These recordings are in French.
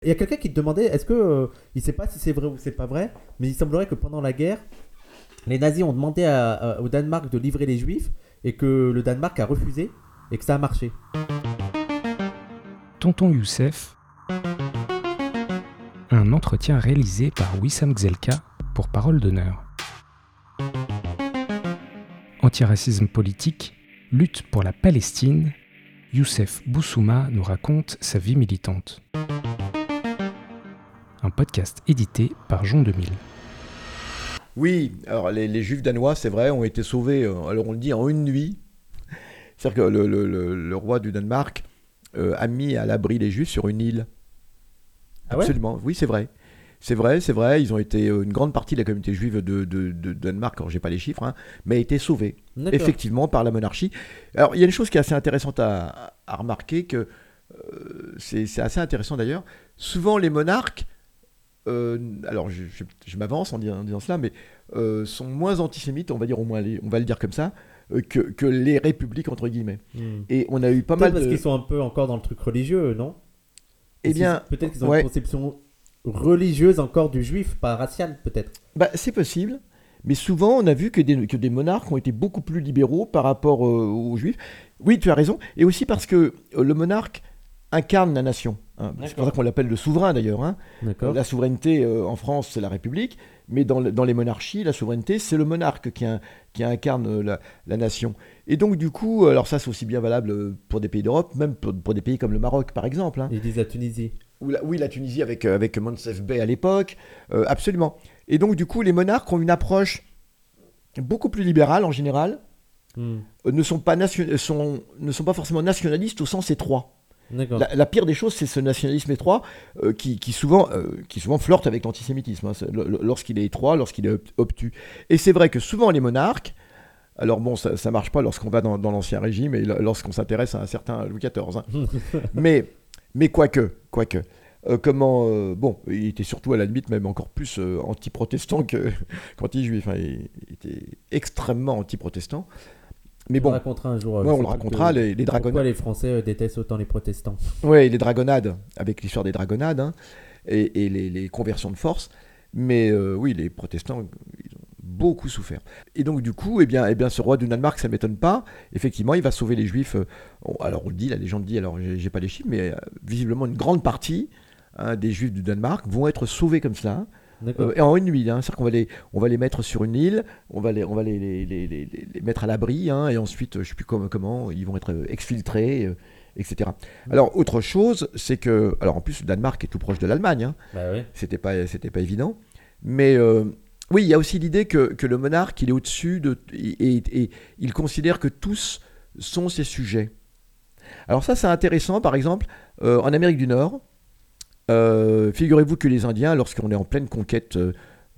Il y a quelqu'un qui te demandait, est-ce que euh, il sait pas si c'est vrai ou c'est pas vrai, mais il semblerait que pendant la guerre, les nazis ont demandé au Danemark de livrer les juifs et que le Danemark a refusé et que ça a marché. Tonton Youssef. Un entretien réalisé par Wissam Gzelka pour Parole d'honneur. Antiracisme politique, lutte pour la Palestine, Youssef Boussouma nous raconte sa vie militante. Un podcast édité par Jean 2000. Oui, alors les, les juifs danois, c'est vrai, ont été sauvés, euh, alors on le dit, en une nuit. C'est-à-dire que le, le- le- le roi du Danemark euh, a mis à l'abri les juifs sur une île. Ah ouais? Absolument, oui, c'est vrai. C'est vrai, c'est vrai, ils ont été, euh, une grande partie de la communauté juive de, de- de Danemark, alors j'ai pas les chiffres, hein, mais a été sauvée, effectivement, par la monarchie. Alors il y a une chose qui est assez intéressante à, à remarquer, que euh, c'est assez intéressant d'ailleurs, souvent les monarques, euh, alors je, je- je m'avance en, disant- en disant cela, mais euh, sont moins antisémites, on va dire au moins, les- on va le dire comme ça, euh, que, que les républiques entre guillemets. Hmm. Et on a eu pas Peut-être mal parce de. qu'ils sont un peu encore dans le truc religieux, non? Eh bien, peut-être qu'ils ont ouais. une conception religieuse encore du juif, pas raciale peut-être? Bah, c'est possible, mais souvent on a vu que des, que des monarques ont été beaucoup plus libéraux par rapport aux juifs. Oui, tu as raison, et aussi parce que le monarque incarne la nation. Hein. C'est pour ça qu'on l'appelle le souverain d'ailleurs. hein. La souveraineté euh, en France, c'est la République, mais dans, le- dans les monarchies, la souveraineté, c'est le monarque qui, in- qui incarne euh, la, la nation. Et donc, du coup, alors ça, c'est aussi bien valable euh, pour des pays d'Europe, même pour, pour des pays comme le Maroc, par exemple. hein. Ils disent la Tunisie. Ou la- oui, la Tunisie avec, euh, avec Monsef Bey à l'époque, euh, absolument. Et donc, du coup, les monarques ont une approche beaucoup plus libérale en général, Hmm. euh, ne, sont pas nation- euh, sont, ne sont pas forcément nationalistes au sens étroit. La, la pire des choses, c'est ce nationalisme étroit euh, qui, qui souvent, euh, qui souvent flirte avec l'antisémitisme, hein, lorsqu'il est étroit, lorsqu'il est ob- obtus. Et c'est vrai que souvent les monarques, alors bon, ça, ça marche pas lorsqu'on va dans, dans l'ancien régime et lorsqu'on s'intéresse à un certain Louis XIV, hein. mais, mais quoique, quoique. euh, comment, euh, bon, il était surtout à la limite même encore plus euh, anti-protestant que- qu'anti-juif. hein, il, il était extrêmement anti-protestant. Mais on bon, racontera un jour. euh, ouais, on le racontera, les, les dragonnades. Pourquoi les Français euh, détestent autant les protestants Oui, les dragonnades, avec l'histoire des dragonnades, hein, et, et les, les conversions de force. Mais euh, oui, les protestants, ils ont beaucoup souffert. Et donc, du coup, eh bien, eh bien, ce roi du Danemark, ça ne m'étonne pas. Effectivement, il va sauver les juifs. on- alors, on le dit, la légende dit, alors j'ai pas les chiffres, mais visiblement, une grande partie hein, des juifs du Danemark vont être sauvés comme cela. Euh, et en une nuit, hein, c'est-à-dire qu'on va les, on va les mettre sur une île, on va les, on va les, les, les- mettre à l'abri, hein, et ensuite, euh, je sais plus comment, comment, ils vont être euh, exfiltrés, euh, etc. Alors, autre chose, c'est que, alors en plus, le Danemark est tout proche de l'Allemagne, hein, Bah c'était pas, c'était pas évident, mais euh, oui, il y a aussi l'idée que, que le monarque, il est au-dessus de, et, et- et il considère que tous sont ses sujets. Alors ça, c'est intéressant, par exemple, euh, en Amérique du Nord, euh, figurez-vous que les Indiens, lorsqu'on est en pleine conquête, euh,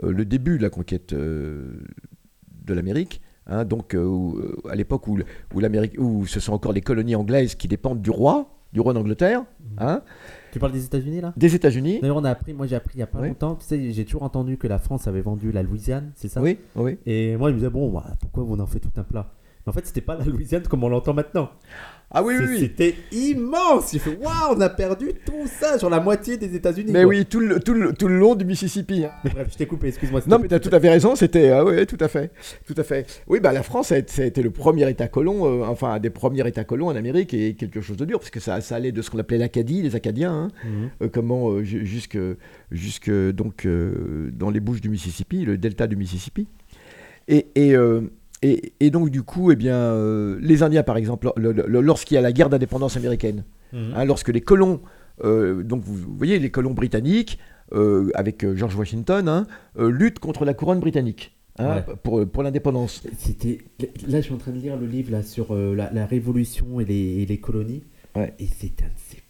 euh, le début de la conquête euh, de l'Amérique, hein, donc à l'époque où, où, l'Amérique, où ce sont encore les colonies anglaises qui dépendent du roi, du roi d'Angleterre, hein, Tu parles des États-Unis là? Des États-unis. D'ailleurs, on a appris, moi j'ai appris il y a pas Oui. longtemps, tu sais, j'ai toujours entendu que la France avait vendu la Louisiane, c'est ça? Oui, oui. Et moi, je me disais, bon, bah, pourquoi vous en faites tout un plat? Mais en fait, c'était pas la Louisiane comme on l'entend maintenant. Ah oui, oui, oui. C'était immense J'ai fait, waouh, on a perdu tout ça sur la moitié des États-Unis. Mais quoi. oui, tout le, tout le, tout le long du Mississippi. hein. Bref, je t'ai coupé, excuse-moi. Non, mais tu as tout à fait raison, c'était. ah oui, tout à fait. Tout à fait. Oui, bah, la France, ça a été, le premier État colon, euh, enfin, un des premiers États colons en Amérique, et quelque chose de dur, parce que ça, ça allait de ce qu'on appelait l'Acadie, les Acadiens, hein, Mhm. euh, comment, euh, ju- jusque, jusque donc, euh, dans les bouches du Mississippi, le delta du Mississippi. Et. et euh, et, et donc du coup, eh bien, euh, les Indiens, par exemple, le- le- le- lorsqu'il y a la guerre d'indépendance américaine, Mhm. Hein, lorsque les colons, euh, donc vous, vous voyez, les colons britanniques, euh, avec George Washington, hein, euh, luttent contre la couronne britannique hein, Ouais. pour, pour l'indépendance. C'était là je suis en train de lire le livre là sur euh, la, la révolution et les, et les colonies Ouais. et c'est un de ces bordels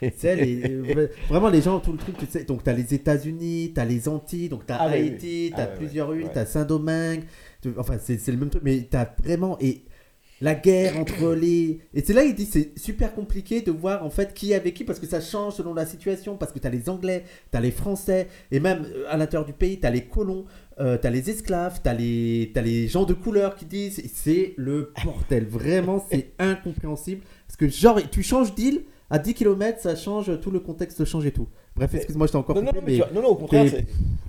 tu sais les- euh, vraiment les gens tout le truc tu sais donc t'as les États-Unis t'as les Antilles donc t'as Ah oui, Haïti oui. t'as Ah ouais, plusieurs ouais, îles ouais. t'as Saint-Domingue tu- enfin c'est le même truc mais t'as vraiment et la guerre entre les et c'est là il dit c'est super compliqué de voir en fait qui est avec qui parce que ça change selon la situation parce que t'as les Anglais t'as les Français et même euh, à l'intérieur du pays t'as les colons euh, t'as les esclaves, t'as les, t'as les gens de couleur qui disent c'est le bordel. Vraiment, c'est incompréhensible. Parce que, genre, tu changes d'île, à 10 km, ça change, tout le contexte change et tout. Bref, excuse-moi, je t'ai encore Non, non, coupé, non, mais mais- tu vois- non, non, au contraire, c'est-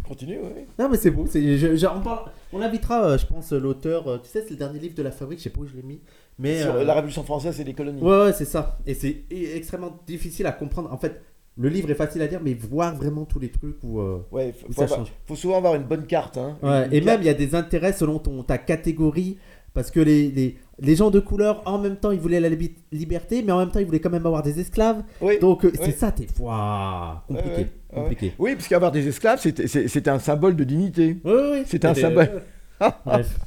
continue. Non, mais c'est beau. c'est- je- je- on, parle- on invitera, euh, je pense, l'auteur. euh, tu sais, c'est le dernier livre de la fabrique, je sais pas où je l'ai mis. Mais, Sur euh, la Révolution française et les colonies. Ouais, ouais, c'est ça. Et c'est extrêmement difficile à comprendre. En fait, le livre est facile à dire, mais voir vraiment tous les trucs où. euh, Ouais, faut, où faut ça avoir- change. faut souvent avoir une bonne carte. Hein. Ouais, Une et carte- même, il y a des intérêts selon ton, ta catégorie. Parce que les, les, les gens de couleur, en même temps, ils voulaient la liberté, mais en même temps, ils voulaient quand même avoir des esclaves. Oui. Donc, euh, Oui. c'est ça, t'es. Ouah, compliqué. Ouais, ouais, ouais. compliqué. Oui, parce qu'avoir des esclaves, c'était un symbole de dignité. Oui, oui. C'est un symbole. Bref.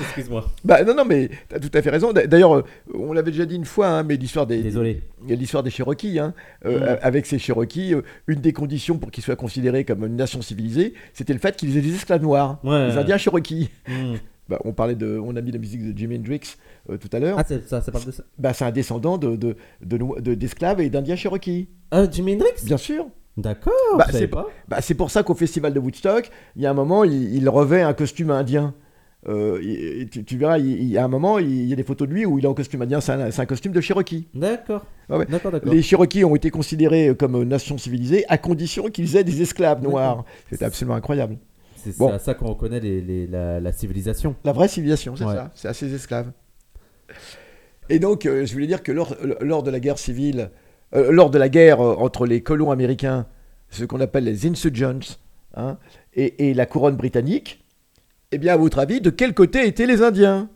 Excuse-moi. Bah non, non, mais t'as tout à fait raison. D'a- D'ailleurs, euh, on l'avait déjà dit une fois, hein, mais l'histoire des, Désolé. l'histoire des Cherokees. hein. Euh, Mm. Avec ces Cherokees, euh, une des conditions pour qu'ils soient considérés comme une nation civilisée, c'était le fait qu'ils aient des esclaves noirs. Ouais. Les Indiens Cherokees. Hmm. Bah, on parlait de, on a mis la musique de Jimi Hendrix euh, tout à l'heure. Ah, c'est- ça, ça parle de ça. Bah, c'est un descendant de de- de no- de- d'esclaves et d'Indiens Cherokees. Ah, Jimi Hendrix? Bien sûr. D'accord. Bah, c'est pas. Bah, c'est pour ça qu'au festival de Woodstock, il y a un moment, il, il revêt un costume indien. Euh, il- tu, tu verras, il, il y a un moment, il, y a des photos de lui où il est en costume indien. C'est un, c'est un costume de Cherokee. D'accord. Ah ouais. Les Cherokees ont été considérés comme nation civilisée à condition qu'ils aient des esclaves noirs. C'était absolument incroyable. C'est Bon. à ça qu'on reconnaît les, les- la, la civilisation. La vraie civilisation, c'est Ouais. ça. C'est à ces esclaves. Et donc, euh, je voulais dire que lors, lors de la guerre civile, euh, lors de la guerre euh, entre les colons américains, ce qu'on appelle les insurgents, hein, et, et la couronne britannique, eh bien, à votre avis, de quel côté étaient les Indiens?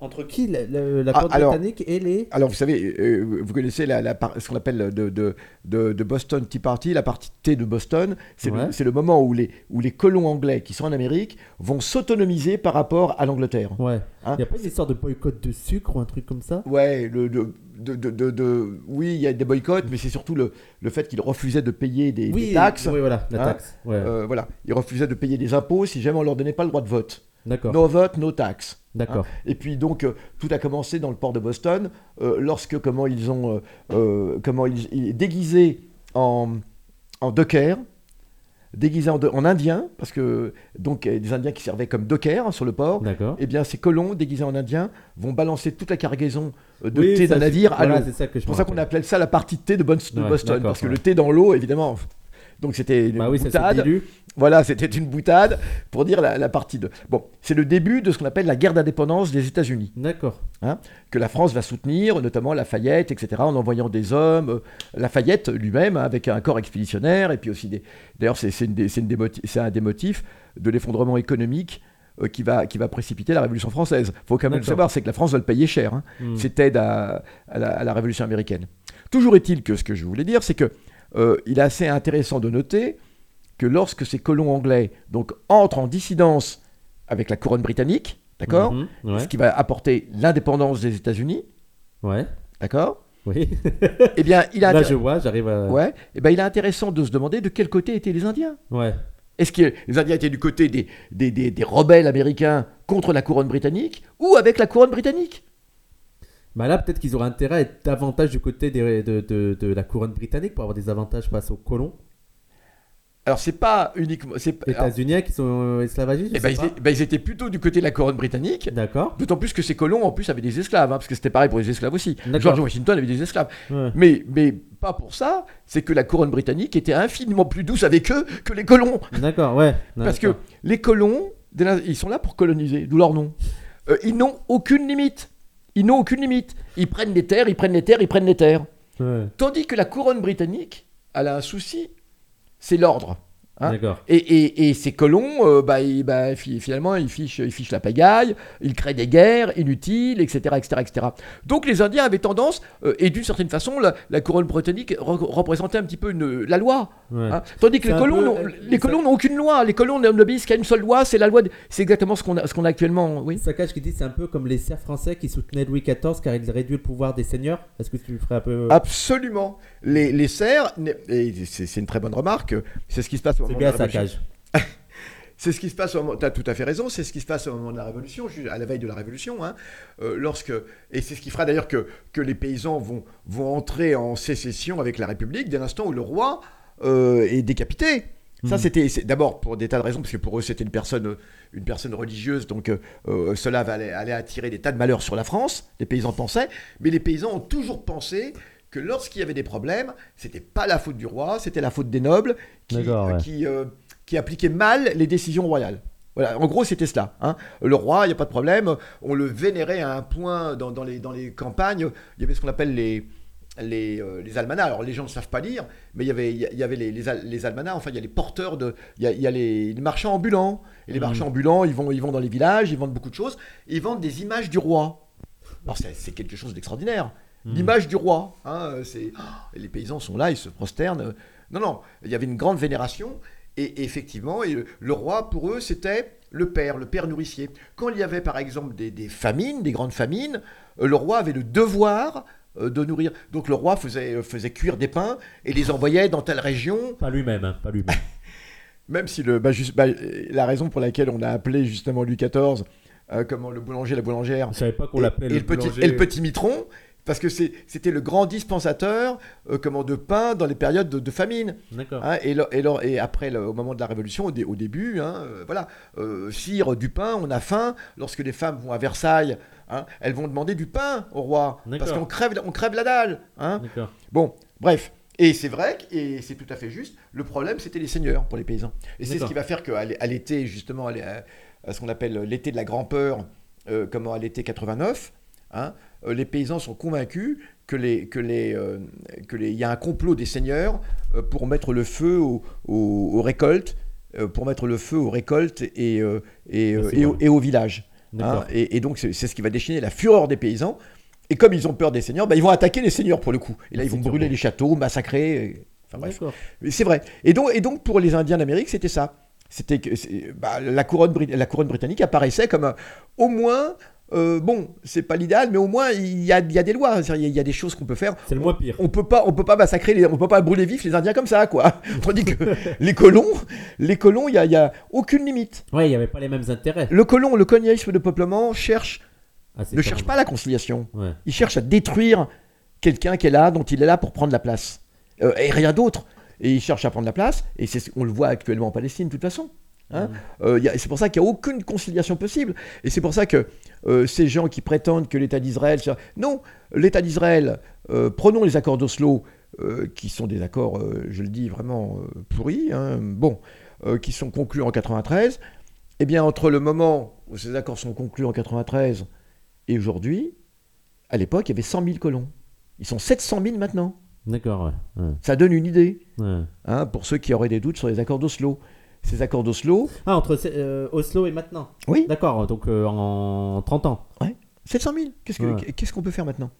Entre qui le- le- La Ah, alors- britannique et les. Alors, vous savez, euh, vous connaissez la, la ce qu'on appelle de, de, de, de Boston Tea Party, la partie thé de Boston. C'est Ouais. le, le moment où les, où les colons anglais qui sont en Amérique vont s'autonomiser par rapport à l'Angleterre. Ouais. Hein Il a pas une histoire de boycott de sucre ou un truc comme ça? Ouais, le, de, de, de, de- oui, il y a des boycotts, mais c'est surtout le, le fait qu'ils refusaient de payer des, des taxes. Oui, voilà, la Hein taxe. Ouais. Euh, voilà, ils refusaient de payer des impôts si jamais on leur donnait pas le droit de vote. D'accord. No vote, no tax. D'accord. Et puis donc euh, tout a commencé dans le port de Boston euh, lorsque comment ils ont euh, euh, comment ils, ils- déguisés en en docker, déguisés en, de- en indien parce que donc des indiens qui servaient comme docker hein, sur le port. D'accord. Eh bien, ces colons déguisés en indiens vont balancer toute la cargaison de Oui, thé d'un navire à voilà, l'eau. c'est ça que je C'est pour ça qu'on appelait ça la partie de thé de, Ouais, Boston, parce que ouais. le thé dans l'eau, évidemment. Donc c'était une Bah oui, boutade. Voilà, c'était une boutade pour dire la, la partie de. Bon, c'est le début de ce qu'on appelle la guerre d'indépendance des États-Unis, D'accord. que la France va soutenir, notamment Lafayette, etc., en envoyant des hommes. euh, Lafayette lui-même, hein, avec un corps expéditionnaire, et puis aussi des. D'ailleurs, c'est un des motifs de l'effondrement économique euh, qui va, qui va précipiter la Révolution française. faut quand même le savoir, c'est que la France va le payer cher. hein Hmm. cette aide à, à la, à la Révolution américaine. Toujours est-il que ce que je voulais dire, c'est que euh, il est assez intéressant de noter que lorsque ces colons anglais donc entrent en dissidence avec la couronne britannique, d'accord, Mhm, Ouais. ce qui va apporter l'indépendance des États-Unis, Ouais. d'accord, Oui. eh bien il a Là, je vois, j'arrive à. ouais, eh ben il est intéressant de se demander de quel côté étaient les Indiens. Ouais. Est-ce que les Indiens étaient du côté des, des, des- des rebelles américains contre la couronne britannique ou avec la couronne britannique? Bah là, peut-être qu'ils auraient intérêt à être davantage du côté des- de, de- de la couronne britannique pour avoir des avantages face aux colons Alors c'est pas uniquement, alors, états-uniens qui sont euh, esclavagistes. eh ben, ils, ben, ils étaient plutôt du côté de la couronne britannique. D'accord. D'autant plus que ces colons, en plus, avaient des esclaves, hein, parce que c'était pareil pour les esclaves aussi. George Washington avait des esclaves. Ouais. Mais, mais pas pour ça, c'est que la couronne britannique était infiniment plus douce avec eux que les colons. D'accord, ouais. Parce que les colons, ils sont là pour coloniser, d'où leur nom. Euh, ils n'ont aucune limite. Ils n'ont aucune limite. Ils prennent les terres, ils prennent les terres, ils prennent les terres. Ouais. Tandis que la couronne britannique, elle a un souci, c'est l'ordre. Hein. Et, et, et ces colons, euh, bah, ils- bah, fi- finalement, ils fichent, ils fichent la pagaille, ils créent des guerres inutiles, etc. etc., etc. Donc les Indiens avaient tendance, euh, et d'une certaine façon, la, la couronne britannique re- représentait un petit peu une, la loi. Ouais. hein. Tandis que les colons, peu, euh, les ça- colons n'ont aucune loi. Les colons n'obéissent qu'à une seule loi, c'est la loi. de- C'est exactement ce qu'on a, ce qu'on a actuellement. Oui. Saccage qui dit c'est un peu comme les serfs français qui soutenaient Louis XIV car il réduit le pouvoir des seigneurs. Est-ce que tu ferais un peu? Absolument. Les, les serfs, c'est une très bonne remarque, c'est ce qui se passe moment bien de la Révolution. Saccage. C'est ce qui se passe au moment. Tu as tout à fait raison. C'est ce qui se passe au moment de la Révolution, à la veille de la Révolution, hein, euh, lorsque et c'est ce qui fera d'ailleurs que, que les paysans vont vont entrer en sécession avec la République dès l'instant où le roi euh, est décapité. Ça, Mhm. c'était d'abord pour des tas de raisons, parce que pour eux, c'était une personne, une personne religieuse, donc euh, cela allait, allait attirer des tas de malheurs sur la France, les paysans pensaient, mais les paysans ont toujours pensé que lorsqu'il y avait des problèmes, c'était pas la faute du roi, c'était la faute des nobles qui, D'accord, ouais. qui, euh, qui appliquaient mal les décisions royales. Voilà, en gros, c'était cela. hein. Le roi, il n'y a pas de problème, on le vénérait à un point dans, dans les, dans les campagnes. Il y avait ce qu'on appelle les, les, euh, les almanachs. Alors, les gens ne savent pas lire, mais il y avait, il y avait les, les, al- les almanachs, enfin, il y a les porteurs de. Il y a, il y a les, marchands ambulants. Et les Mhm. marchands ambulants, ils vont, ils vont dans les villages, ils vendent beaucoup de choses. ils vendent des images du roi. Alors, c'est quelque chose d'extraordinaire. Mhm. L'image du roi. hein, c'est, oh, les paysans sont là, ils se prosternent. Non, non, il y avait une grande vénération. Et, et effectivement, et le, le roi, pour eux, c'était le père, le père nourricier. Quand il y avait, par exemple, des, des famines, des grandes famines, euh, le roi avait le devoir euh, de nourrir. Donc le roi faisait, euh, faisait cuire des pains et les envoyait dans telle région, Pas lui-même, hein, pas lui-même. même si le, bah, juste- bah, la raison pour laquelle on a appelé justement Louis XIV, euh, comment le boulanger, la boulangère, Je savais pas qu'on l'appelait le, le petit, boulanger. et le petit mitron, parce que c'était le grand dispensateur euh, comment, de pain dans les périodes de, de famine. Hein. et, le- et, le- et après, le- au moment de la Révolution, au, dé- au début, hein, euh, voilà, euh, sire du pain, on a faim. Lorsque les femmes vont à Versailles, hein, elles vont demander du pain au roi, parce qu'on crève, on crève la dalle. hein. Bon, bref. Et c'est vrai, et c'est tout à fait juste, le problème c'était les seigneurs pour les paysans. Et c'est ce qui va faire qu'à l'été, justement, à ce qu'on appelle l'été de la grand-peur, euh, comment à l'été 89, hein, euh, les paysans sont convaincus que les que les euh, que les il y a un complot des seigneurs euh, pour mettre le feu aux, aux- aux récoltes, euh, pour mettre le feu aux récoltes et euh, et, euh, et, au- voilà. et au village. hein. Et, et donc c'est ce qui va déchaîner la fureur des paysans. Et comme ils ont peur des seigneurs, bah, ils vont attaquer les seigneurs pour le coup. Et là, ils vont brûler les châteaux, massacrer. Enfin C'est vrai. Et donc, et donc pour les Indiens d'Amérique, c'était ça. C'était que bah, la, couronne, la couronne britannique apparaissait comme un- au moins, euh, bon, c'est pas l'idéal, mais au moins il y a, il y a des lois, il y, a- y des choses qu'on peut faire. C'est le moins pire. On peut pas, on peut pas massacrer, les, on peut pas brûler vifs les Indiens comme ça, quoi. Tandis que les colons, les colons, il y y a aucune limite. Ouais, il n'y avait pas les mêmes intérêts. Le colon, le colonialisme de peuplement cherche, Ah, ne cherche pas la conciliation. Ouais. Il cherche à détruire quelqu'un qui est là, dont il est là pour prendre la place. Euh, et rien d'autre. Et il cherche à prendre la place, et c'est ce- on le voit actuellement en Palestine, de toute façon. Hein. Euh, y a- c'est pour ça qu'il n'y a aucune conciliation possible. Et c'est pour ça que euh, ces gens qui prétendent que l'État d'Israël... Non, l'État d'Israël, euh, prenons les accords d'Oslo, euh, qui sont des accords, euh, je le dis, vraiment euh, pourris, hein, bon, euh, qui sont conclus en 93. Eh bien, entre le moment où ces accords sont conclus en 93 et aujourd'hui, à l'époque, il y avait 100 000 colons. Ils sont 700 000 maintenant. D'accord, ouais. ouais, Ça donne une idée ouais. hein, pour ceux qui auraient des doutes sur les accords d'Oslo. Ces accords d'Oslo, Ah, entre euh, Oslo et maintenant. oui, D'accord, donc euh, en 30 ans. 700 000. Qu'est-ce que- Ouais. qu'est-ce qu'on peut faire maintenant?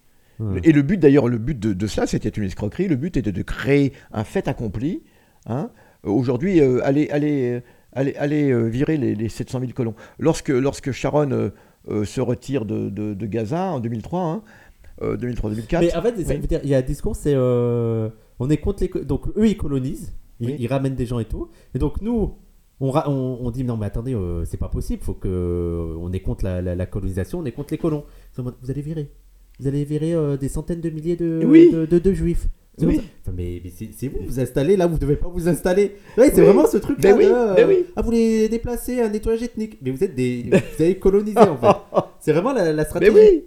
Ouais. Et le but, d'ailleurs, le but de, de cela, c'était une escroquerie. Le but était de créer un fait accompli. hein. Aujourd'hui, euh, aller, aller, euh, aller, aller euh, virer les, les 700 000 colons. Lorsque, lorsque Sharon se retire de, de- de Gaza en 2003, hein, euh, 2003-2004, Mais en fait, Oui. il y a un discours, c'est on est contre les. Donc eux, ils colonisent, ils, Oui. ils ramènent des gens et tout. Et donc nous, on, on, on dit non, mais attendez, euh, c'est pas possible, faut que. On est contre la, la- la colonisation, on est contre les colons. Vous allez virer. Vous allez virer euh, des centaines de milliers de, Oui. de, de- de juifs. Oui. Enfin, mais mais c'est vous, vous installez là, vous devez pas vous installer. Ouais, c'est Oui. vraiment ce truc là. Oui, ben oui. Ah, vous les déplacez, un nettoyage ethnique. Mais vous êtes des. vous avez colonisé en fait. C'est vraiment la, la Mais stratégie. oui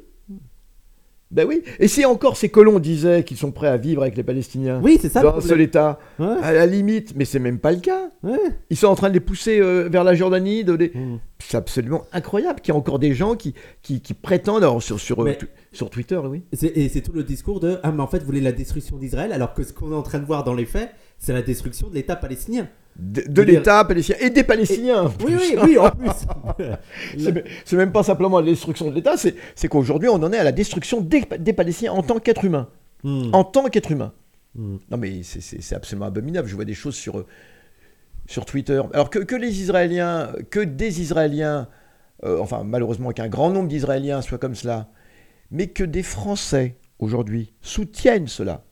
Ben oui Et si encore ces colons disaient qu'ils sont prêts à vivre avec les Palestiniens Oui, c'est ça le dans un seul. État, Ouais, à la limite, mais c'est même pas le cas. ouais. Ils sont en train de les pousser euh, vers la Jordanie. De les... Mm. C'est absolument incroyable qu'il y ait encore des gens qui, qui, qui prétendent, alors sur, sur, euh, Mais- tu- sur Twitter, oui. Et c'est tout le discours de Ah, mais en fait, vous voulez la destruction d'Israël, alors que ce qu'on est en train de voir dans les faits, c'est la destruction de l'État palestinien. De, l'État palestinien et des Palestiniens. en Oui, oui, oui, en plus. C'est même- pas simplement la destruction de l'État, c'est qu'aujourd'hui on en est à la destruction des, des Palestiniens en tant qu'être humain. Hmm. En tant qu'être humain. Hmm. Non mais c'est- absolument abominable. Je vois des choses sur, sur Twitter. Alors que, que les Israéliens, que des Israéliens, euh, enfin malheureusement qu'un grand nombre d'Israéliens soient comme cela, mais que des Français aujourd'hui soutiennent cela.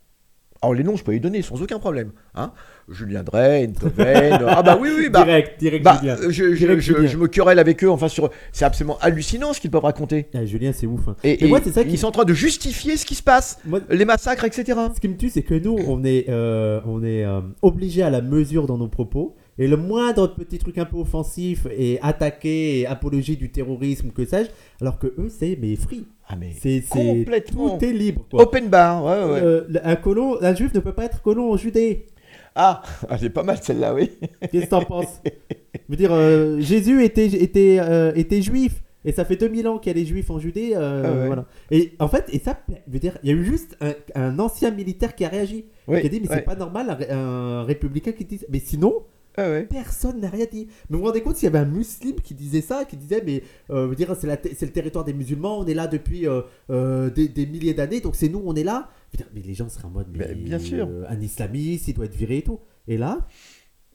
Alors les noms je peux les donner sans aucun problème. Hein Julien Drey, Enthoven, ah bah oui oui bah. direct, direct, Bah, Julien. euh, je, je- Direct je- Julien. je me querelle avec eux, enfin sur, c'est absolument hallucinant ce qu'ils peuvent raconter. Ah, Julien, c'est ouf. hein. Et, moi, c'est ça qui- ils sont en train de justifier ce qui se passe, Moi, les massacres, etc. ce qui me tue, c'est que nous, on est, euh, on est euh, obligé à la mesure dans nos propos. Et le moindre petit truc un peu offensif et attaqué et apologie du terrorisme, que sais-je, alors que eux, c'est mais free. Ah, mais C'est complètement. Tout est libre. Quoi. Open bar, ouais, ouais. Euh, un colon, un juif ne peut pas être colon en Judée. Ah, c'est pas mal celle-là, oui. Qu'est-ce que t'en penses? Je veux dire, euh, Jésus était, était, euh, était juif. Et ça fait 2000 ans qu'il y a les juifs en Judée. euh, Ah ouais. voilà. Et en fait, et ça, je veux dire, il y a eu juste un, un ancien militaire qui a réagi. Oui, qui a dit, mais ouais. c'est pas normal, un républicain qui dit. Mais sinon, Ah ouais. personne n'a rien dit. Mais vous vous rendez compte s'il y avait un musulman qui disait ça, qui disait, mais euh, dire, c'est, le territoire des musulmans, on est là depuis euh, euh, des, des milliers d'années, donc c'est nous, on est là. Mais les gens seraient en mode, mais Ben, bien sûr. euh, un islamiste, il doit être viré et tout. Et là,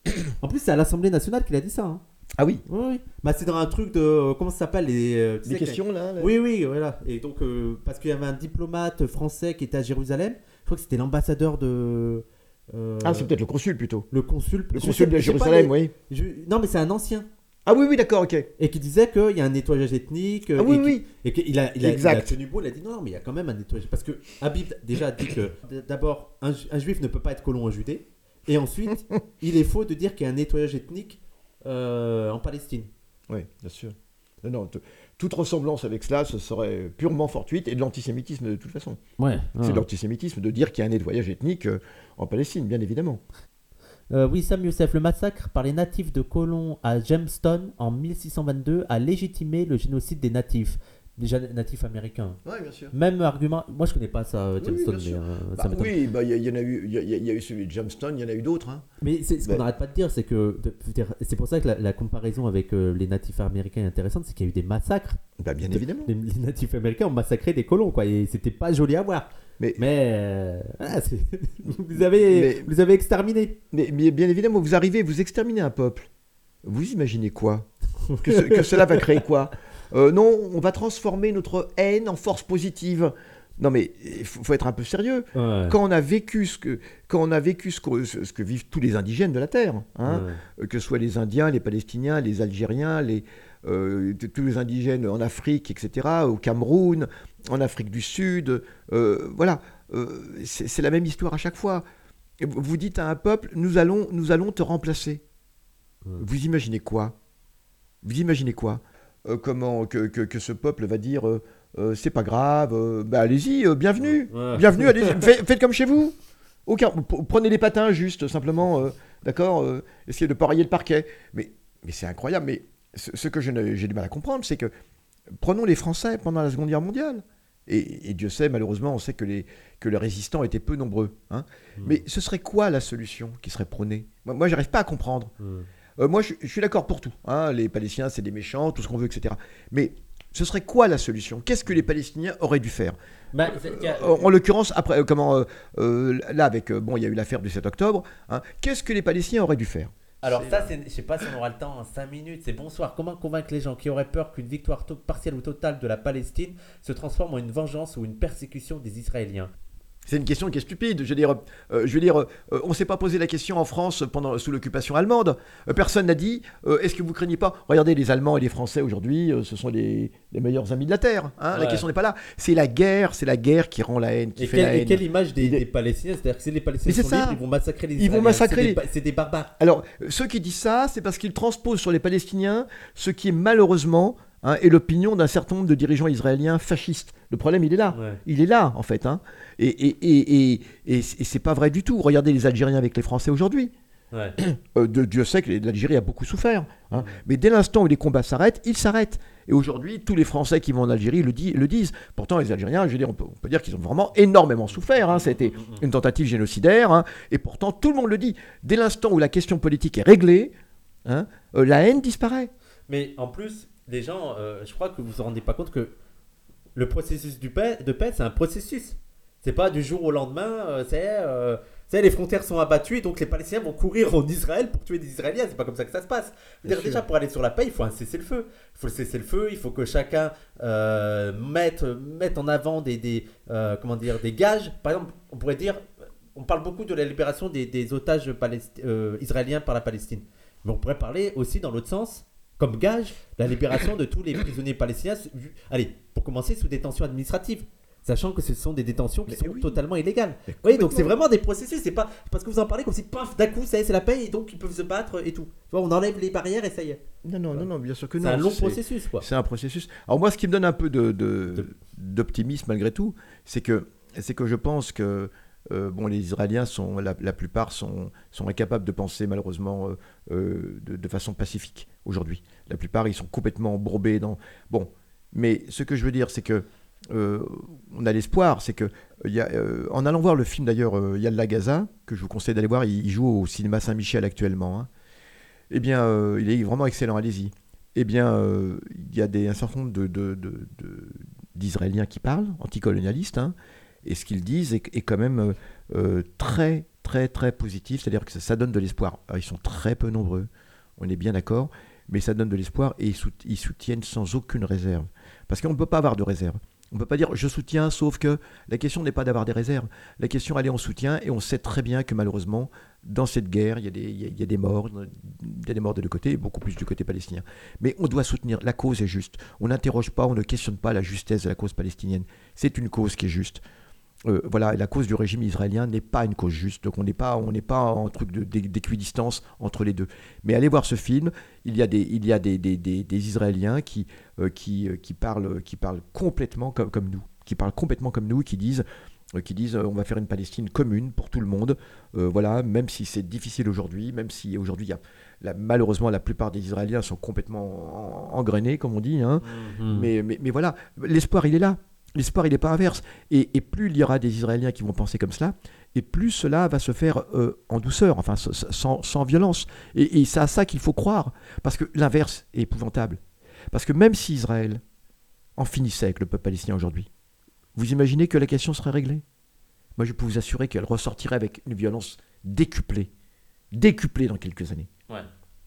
en plus, c'est à l'Assemblée nationale qu'il a dit ça. hein. Ah oui, Oui, oui. Bah, c'est dans un truc de. Comment ça s'appelle les, questions là, là Oui, oui, voilà. Et donc, parce qu'il y avait un diplomate français qui était à Jérusalem, je crois que c'était l'ambassadeur de. Euh, Ah, c'est peut-être le consul plutôt. le consul. Le consul de Jérusalem, oui. je- Non, mais c'est un ancien. Ah oui, oui, d'accord, ok. Et qui disait qu'il y a un nettoyage ethnique. Ah oui, et oui. Et qu'il a, il a, il a tenu bon, il a dit non, non, mais il y a quand même un nettoyage. Parce que Habib déjà a dit que d'abord, un, ju- un juif ne peut pas être colon en Judée. Et ensuite, il est faux de dire qu'il y a un nettoyage ethnique euh, en Palestine. Oui, bien sûr. Non, non, toute ressemblance avec cela, ce serait purement fortuite et de l'antisémitisme de toute façon. Ouais. C'est de l'antisémitisme de dire qu'il y a un nettoyage ethnique euh, en Palestine, bien évidemment. Euh, Wissam Youssef, le massacre par les natifs de colons à Jamestown en 1622 a légitimé le génocide des natifs, déjà natifs américains. Oui, bien sûr. Même argument, moi je connais pas ça, euh, Oui, mais euh, Bah oui, bah, il y, a- il y en a eu, il y, a- y eu celui de Jamestown, il y en a eu d'autres. Hein. Mais c'est ce qu'on Ben- n'arrête pas de dire, c'est que c'est pour ça que la, la comparaison avec euh, les natifs américains est intéressante, c'est qu'il y a eu des massacres. Bah, bien évidemment. Les, les natifs américains ont massacré des colons, quoi, et c'était pas joli à voir. Mais- euh, voilà, c'est- vous avez, Mais- vous avez exterminés. Mais, mais bien évidemment, vous arrivez, vous exterminez un peuple. Vous imaginez quoi? Que, ce- que cela va créer quoi? Euh, Non, on va transformer notre haine en force positive. Non mais il faut, faut être un peu sérieux. Quand on a vécu ce que, quand on a vécu ce que, ce que vivent tous les indigènes de la terre, hein, Ouais. que ce soit les Indiens, les Palestiniens, les Algériens, les, euh, tous les indigènes en Afrique, etc., au Cameroun, en Afrique du Sud, euh, voilà, euh, c'est la même histoire à chaque fois. Vous- Vous dites à un peuple, nous allons, nous allons te remplacer. Ouais. Vous imaginez quoi? Vous imaginez quoi? Euh, Comment que, que- que ce peuple va dire, euh, euh, c'est pas grave, bah allez-y, bienvenue, Ouais. bienvenue, allez faites, faites comme chez vous. Aucun, prenez les patins juste, simplement, d'accord Essayez de parier le parquet. Mais, mais c'est incroyable. Mais ce, ce que je ne- j'ai du mal à comprendre, c'est que prenons les Français pendant la Seconde Guerre mondiale. Et, et Dieu sait, malheureusement, on sait que les, que les résistants étaient peu nombreux. hein. Mais ce serait quoi la solution qui serait prônée? Moi, moi j'arrive pas à comprendre. Ouais. Euh, moi, je, je suis d'accord pour tout. hein. Les Palestiniens, c'est des méchants, tout ce qu'on veut, etc. Mais ce serait quoi la solution? Qu'est-ce que les Palestiniens auraient dû faire? Bah, a- Euh, En l'occurrence, après, euh, comment, euh, euh, là, avec, euh, bon, il y a eu l'affaire du 7 octobre. hein. Qu'est-ce que les Palestiniens auraient dû faire? Alors ça, c'est- je sais pas si on aura le temps en 5 minutes. C'est bonsoir. Comment convaincre les gens qui auraient peur qu'une victoire to- partielle ou totale de la Palestine se transforme en une vengeance ou une persécution des Israéliens? C'est une question qui est stupide. Je veux dire, euh, je veux dire, euh, on ne s'est pas posé la question en France pendant sous l'occupation allemande. Euh, personne n'a dit est-ce que vous craignez pas Regardez, les Allemands et les Français aujourd'hui, ce sont les, les meilleurs amis de la terre. hein. La question n'est pas là. C'est la guerre, c'est la guerre qui rend la haine, qui et, fait quelle, la et haine. quelle image des, Palestiniens C'est-à-dire que si les Palestiniens c'est sont libres, ils vont massacrer les Ils vont massacrer C'est des C'est des barbares. Alors, ceux qui disent ça, c'est parce qu'ils transposent sur les Palestiniens ce qui est malheureusement hein, est l'opinion d'un certain nombre de dirigeants israéliens fascistes. Le problème, il est là. Ouais. Il est là, en fait. hein. Et, et, et, et, et et c'est pas vrai du tout. Regardez les Algériens avec les Français aujourd'hui. Ouais. Euh, de, Dieu sait que l'Algérie a beaucoup souffert. hein. Mais dès l'instant où les combats s'arrêtent, ils s'arrêtent. Et aujourd'hui, tous les Français qui vont en Algérie le, di- le disent. Pourtant, les Algériens, je veux dire, on peut, on peut dire qu'ils ont vraiment énormément souffert. hein. Été une tentative génocidaire. hein. Et pourtant, tout le monde le dit. Dès l'instant où la question politique est réglée, hein, euh, la haine disparaît. Mais en plus, les gens, euh, je crois que vous vous rendez pas compte que le processus du paix, de paix, c'est un processus. C'est pas du jour au lendemain, euh, c'est. euh, c'est les frontières sont abattues, donc les Palestiniens vont courir en Israël pour tuer des Israéliens. C'est pas comme ça que ça se passe. Dire, déjà, pour aller sur la paix, il faut un cessez-le-feu. Il faut le cessez-le-feu, il faut que chacun euh, mette, mette en avant des, des, comment dire, des gages. Par exemple, on pourrait dire, on parle beaucoup de la libération des, des otages israéliens par la Palestine. Mais on pourrait parler aussi dans l'autre sens, comme gage, la libération de tous les prisonniers palestiniens, allez, pour commencer, sous détention administrative. Sachant que ce sont des détentions qui Mais sont oui. totalement illégales. Oui, donc c'est vraiment des processus. C'est pas parce que vous en parlez comme si, paf, d'un coup, ça y est, c'est la paix et donc ils peuvent se battre et tout. Tu vois, on enlève les barrières et ça y est. Non, non, non, non, bien sûr que non. C'est un long processus, quoi. C'est un processus. Alors moi, ce qui me donne un peu de, de- De- d'optimisme malgré tout, c'est que, c'est que je pense que euh, bon, les Israéliens sont, la, plupart sont, sont incapables de penser malheureusement euh, euh, de, façon pacifique aujourd'hui. La plupart, ils sont complètement embourbés dans. Bon, mais ce que je veux dire, c'est que on a l'espoir, c'est que y a, en allant voir le film d'ailleurs, euh, Yann la Gaza, que je vous conseille d'aller voir, il, joue au cinéma Saint-Michel actuellement. hein. Eh bien, il est vraiment excellent, allez-y. Eh bien, il y a des, un certain nombre d'Israéliens qui parlent, anticolonialistes, hein, et ce qu'ils disent est, quand même euh, euh, très, très, très positif, c'est-à-dire que ça, donne de l'espoir. Ils sont très peu nombreux, on est bien d'accord, mais ça donne de l'espoir et ils, sout- ils soutiennent sans aucune réserve. Parce qu'on ne peut pas avoir de réserve. On ne peut pas dire je soutiens, sauf que la question n'est pas d'avoir des réserves. La question, elle est on soutient, et on sait très bien que malheureusement, dans cette guerre, il y a des, morts, il y a des morts des deux côtés, beaucoup plus du côté palestinien. Mais on doit soutenir, la cause est juste. On n'interroge pas, on ne questionne pas la justesse de la cause palestinienne. C'est une cause qui est juste. Euh, voilà, la cause du régime israélien n'est pas une cause juste. Donc on n'est pas, on n'est pas en truc d'équidistance entre les deux. Mais allez voir ce film. Il y a des, il y a des, des, des- des Israéliens qui, euh, qui, euh, qui parlent, qui parlent complètement comme, comme nous, qui parlent complètement comme nous, qui disent, qui disent, on va faire une Palestine commune pour tout le monde. Euh, voilà, même si c'est difficile aujourd'hui, même si aujourd'hui malheureusement la plupart des Israéliens sont complètement en- engrainés, comme on dit. Hein. Mhm. Mais, mais, mais voilà, l'espoir, il est là. L'espoir, il n'est pas inverse. Et, plus il y aura des Israéliens qui vont penser comme cela, et plus cela va se faire euh, en douceur, enfin sans, violence. Et, c'est à ça qu'il faut croire. Parce que l'inverse est épouvantable. Parce que même si Israël en finissait avec le peuple palestinien aujourd'hui, vous imaginez que la question serait réglée? Moi, je peux vous assurer qu'elle ressortirait avec une violence décuplée. Décuplée dans quelques années.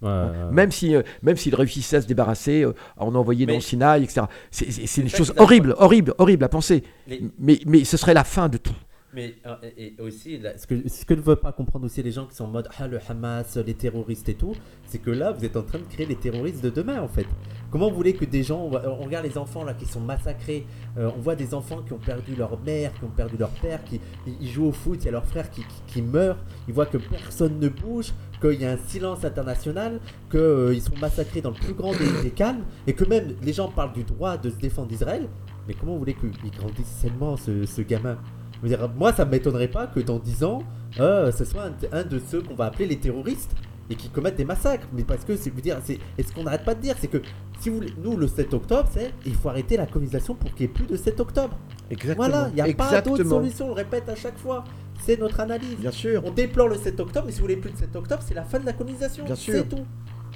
Ouais. Même si, euh, même s'il réussissait à se débarrasser, euh, à en envoyer Mais- dans le Sinaï, etc. C'est, une chose horrible, horrible, horrible à penser. Les- Mais, mais ce serait la fin de tout. Mais euh, et aussi, ce, que, ce que ne veulent pas comprendre aussi les gens qui sont en mode ah, le Hamas, les terroristes et tout, c'est que là, vous êtes en train de créer les terroristes de demain en fait. Comment vous voulez que des gens, on, regarde les enfants là qui sont massacrés, euh, on voit des enfants qui ont perdu leur mère, qui ont perdu leur père, qui ils, jouent au foot, il y a leur frère qui, qui, meurt, ils voient que personne ne bouge, qu'il y a un silence international, qu'ils sont massacrés dans le plus grand des, des calmes, et que même les gens parlent du droit de se défendre d'Israël. Mais comment vous voulez qu'il grandisse sainement ce, ce gamin? Je veux dire, moi, ça ne m'étonnerait pas que dans 10 ans, euh, ce soit un, un de ceux qu'on va appeler les terroristes et qui commettent des massacres. Mais parce que, c'est, veux dire, c'est, et ce qu'on n'arrête pas de dire, c'est que si vous, voulez- nous, le 7 octobre, c'est il faut arrêter la colonisation pour qu'il n'y ait plus de 7 octobre. Exactement. Voilà, il n'y a pas d'autre solution, on le répète à chaque fois. C'est notre analyse. Bien sûr. On déplore le 7 octobre, mais si vous voulez plus de 7 octobre, c'est la fin de la colonisation. Bien sûr. C'est tout.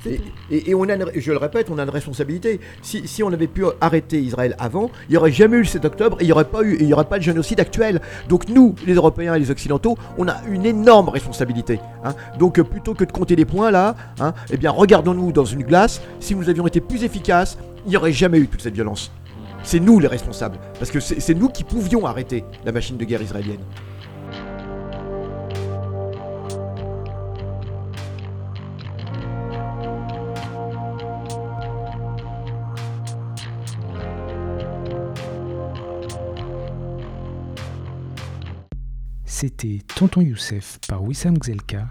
Et, tout. et- et on a, une- je le répète, on a une responsabilité. Si, si on avait pu arrêter Israël avant, il n'y aurait jamais eu le 7 octobre et il n'y aurait, pas eu- il y aurait pas de génocide actuel. Donc nous, les Européens et les Occidentaux, on a une énorme responsabilité. hein. Donc euh, plutôt que de compter les points là, hein, eh bien regardons-nous dans une glace. Si nous avions été plus efficaces, il n'y aurait jamais eu toute cette violence. C'est nous les responsables. Parce que c'est nous qui pouvions arrêter la machine de guerre israélienne. C'était Tonton Youssef par Wissam Gzelka,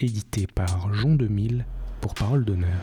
édité par Jean 2000 pour Parole d'honneur.